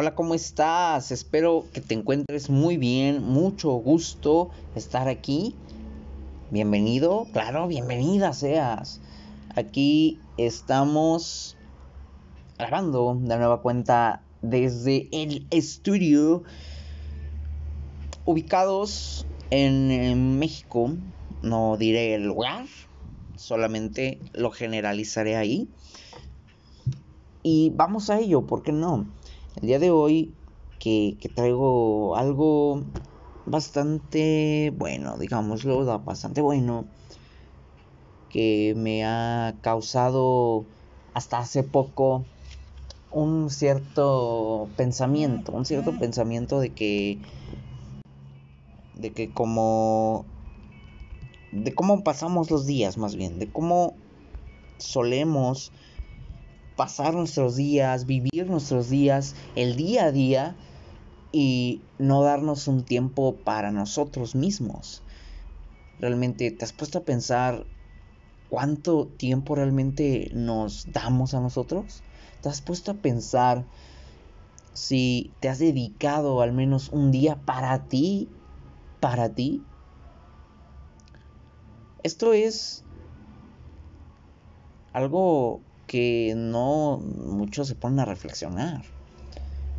Hola, ¿cómo estás? Espero que te encuentres muy bien. Mucho gusto estar aquí. Bienvenido, claro, bienvenida seas. Aquí estamos grabando de nueva cuenta desde el estudio ubicados en, México. No diré el lugar, solamente lo generalizaré ahí. Y vamos a ello, ¿por qué no? El día de hoy que, traigo algo bastante bueno, digámoslo, bastante bueno, que me ha causado hasta hace poco un cierto pensamiento, un cierto pensamiento de que de que como de cómo pasamos los días más bien, de cómo solemos pasar nuestros días, vivir nuestros días, el día a día y no darnos un tiempo para nosotros mismos. Realmente te has puesto a pensar cuánto tiempo realmente nos damos a nosotros. ¿Te has puesto a pensar si te has dedicado al menos un día para ti? Para ti. Esto es algo que no muchos se ponen a reflexionar.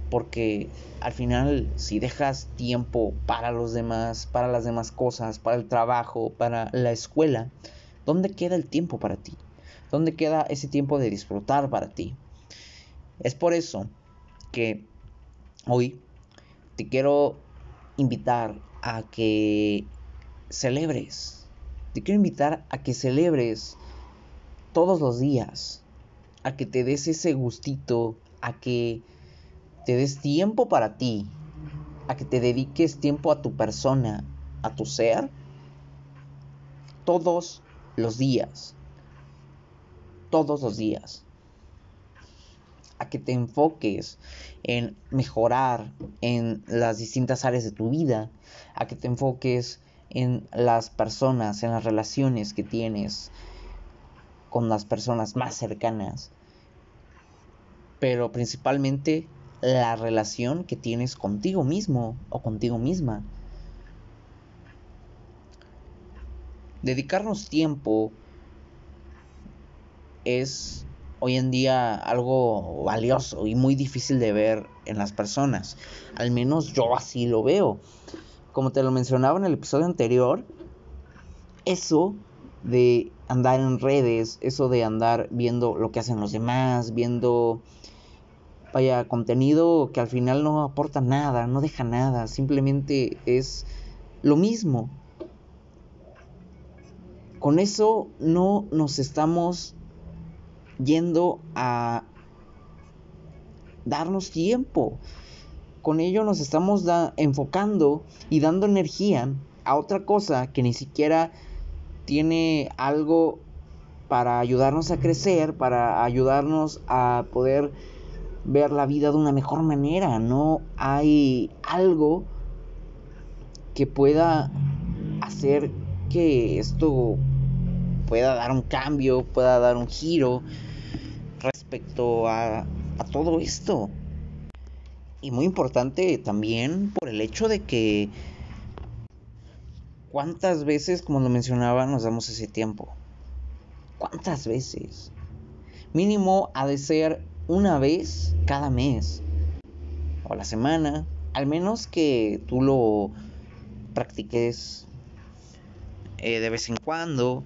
Porque al final, si dejas tiempo para los demás, para las demás cosas, para el trabajo, para la escuela, ¿dónde queda el tiempo para ti? ¿Dónde queda ese tiempo de disfrutar para ti? Es por eso que hoy te quiero invitar a que celebres. Te quiero invitar a que celebres todos los días a que te des ese gustito, a que te des tiempo para ti, a que te dediques tiempo a tu persona, a tu ser, todos los días, todos los días, a que te enfoques en mejorar en las distintas áreas de tu vida, a que te enfoques en las personas, en las relaciones que tienes, con las personas más cercanas, pero principalmente la relación que tienes contigo mismo o contigo misma. Dedicarnos tiempo es hoy en día algo valioso y muy difícil de ver en las personas. Al menos yo así lo veo. Como te lo mencionaba en el episodio anterior, eso de andar en redes, eso de andar viendo lo que hacen los demás, viendo vaya contenido que al final no aporta nada, no deja nada, simplemente es lo mismo. Con eso no nos estamos yendo a darnos tiempo. Con ello nos estamos enfocando y dando energía a otra cosa que ni siquiera tiene algo para ayudarnos a crecer, para ayudarnos a poder ver la vida de una mejor manera. No hay algo que pueda hacer que esto pueda dar un cambio, pueda dar un giro respecto a, a todo esto. Y muy importante también por el hecho de que ¿Cuántas veces, como lo mencionaba, nos damos ese tiempo? ¿Cuántas veces? Mínimo ha de ser una vez cada mes o la semana, al menos que tú lo practiques eh, de vez en cuando,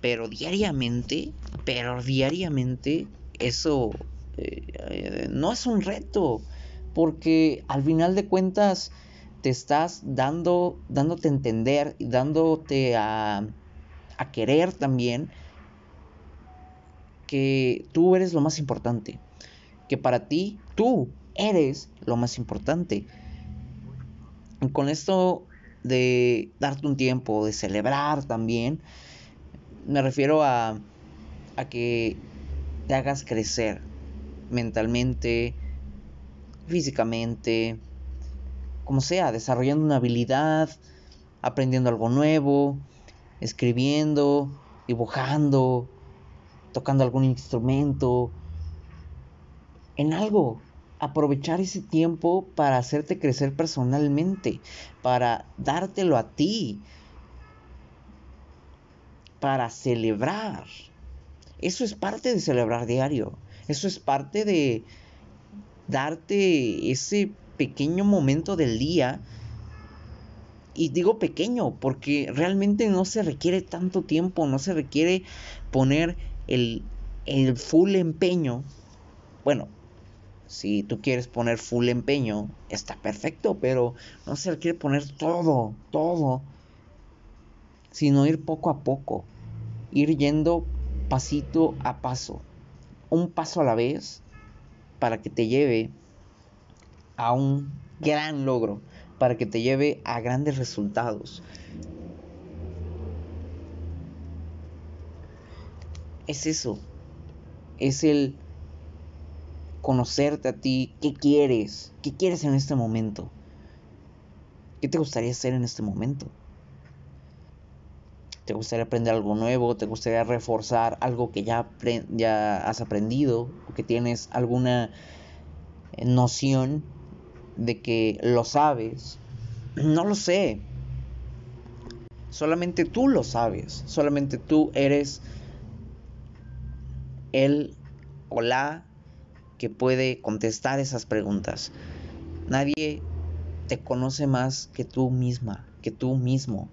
pero diariamente, pero diariamente eso eh, no es un reto, porque al final de cuentas te estás dando, dándote a entender y dándote a, querer también que tú eres lo más importante. Que para ti, tú eres lo más importante. con esto de darte un tiempo, de celebrar también, me refiero a, a que te hagas crecer mentalmente, físicamente, como sea, desarrollando una habilidad, aprendiendo algo nuevo, escribiendo, dibujando, tocando algún instrumento, en algo, aprovechar ese tiempo para hacerte crecer personalmente, para dártelo a ti, para celebrar. Eso es parte de celebrar diario. Eso es parte de darte ese pequeño momento del día. Y digo pequeño porque realmente no se requiere tanto tiempo, no se requiere poner el, el full empeño. Bueno, si tú quieres poner full empeño, está perfecto, pero no se requiere poner todo, todo, sino ir poco a poco, ir yendo pasito a paso, un paso a la vez, para que te lleve a un gran logro, para que te lleve a grandes resultados. Es eso, es el conocerte a ti, qué quieres, qué quieres en este momento, qué te gustaría hacer en este momento. ¿Te gustaría aprender algo nuevo? ¿Te gustaría reforzar algo que ya, ya has aprendido? ¿O que tienes alguna noción de que lo sabes? No lo sé. Solamente tú lo sabes. Solamente tú eres el o la que puede contestar esas preguntas. Nadie te conoce más que tú misma, que tú mismo.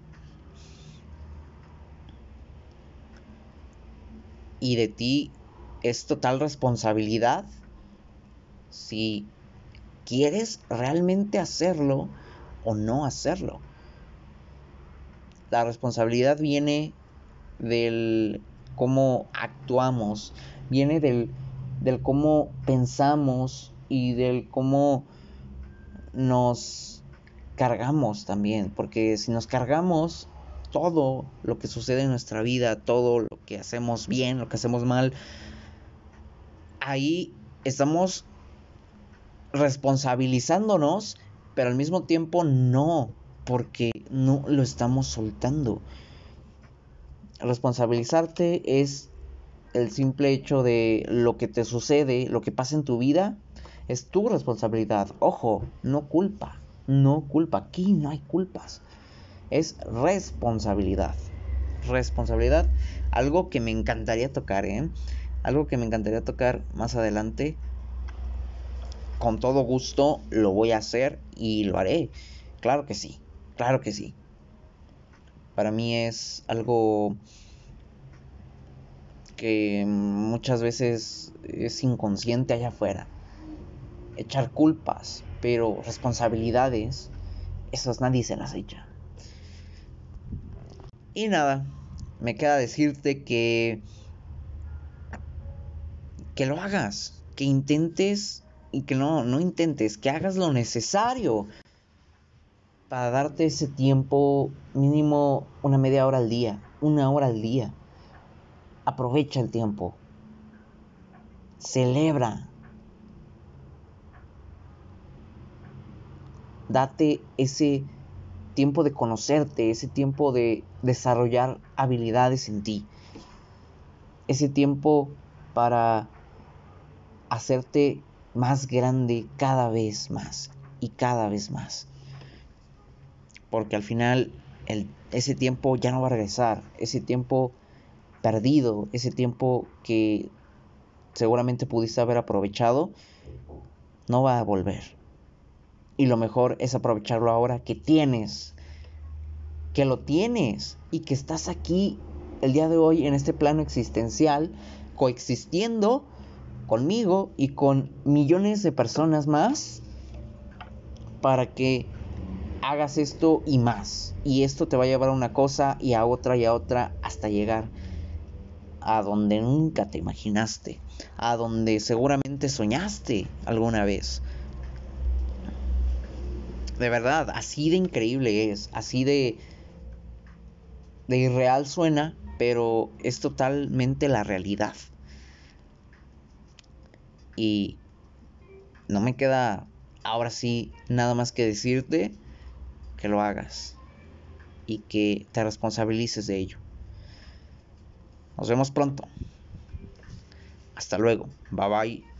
Y de ti es total responsabilidad si quieres realmente hacerlo o no hacerlo. La responsabilidad viene del cómo actuamos, viene del del cómo pensamos y del cómo nos cargamos también, porque si nos cargamos todo lo que sucede en nuestra vida, todo lo que hacemos bien, lo que hacemos mal, ahí estamos responsabilizándonos, pero al mismo tiempo no, porque no lo estamos soltando. Responsabilizarte es el simple hecho de lo que te sucede, lo que pasa en tu vida, es tu responsabilidad. Ojo, no culpa, no culpa. Aquí no hay culpas. Es responsabilidad. Responsabilidad. Algo que me encantaría tocar, ¿eh? Algo que me encantaría tocar más adelante. Con todo gusto lo voy a hacer y lo haré. Claro que sí. Claro que sí. Para mí es algo que muchas veces es inconsciente allá afuera. Echar culpas, pero responsabilidades, esas nadie se las echa. Y nada, me queda decirte que que lo hagas, que intentes y que no, no intentes, que hagas lo necesario para darte ese tiempo mínimo una media hora al día, una hora al día Aprovecha el tiempo. Celebra. Date ese tiempo de conocerte, ese tiempo de desarrollar habilidades en ti. Ese tiempo para hacerte más grande cada vez más y cada vez más. Porque al final ese tiempo ya no va a regresar. Ese tiempo perdido, ese tiempo que seguramente pudiste haber aprovechado, no va a volver. Y lo mejor es aprovecharlo ahora que tienes, que lo tienes y que estás aquí el día de hoy en este plano existencial, coexistiendo conmigo y con millones de personas más para que hagas esto y más. Y esto te va a llevar a una cosa y a otra y a otra hasta llegar a donde nunca te imaginaste, a donde seguramente soñaste alguna vez. De verdad, así de increíble es, así de de irreal suena, pero es totalmente la realidad. Y no me queda ahora sí nada más que decirte que lo hagas y que te responsabilices de ello. Nos vemos pronto. Hasta luego. Bye bye.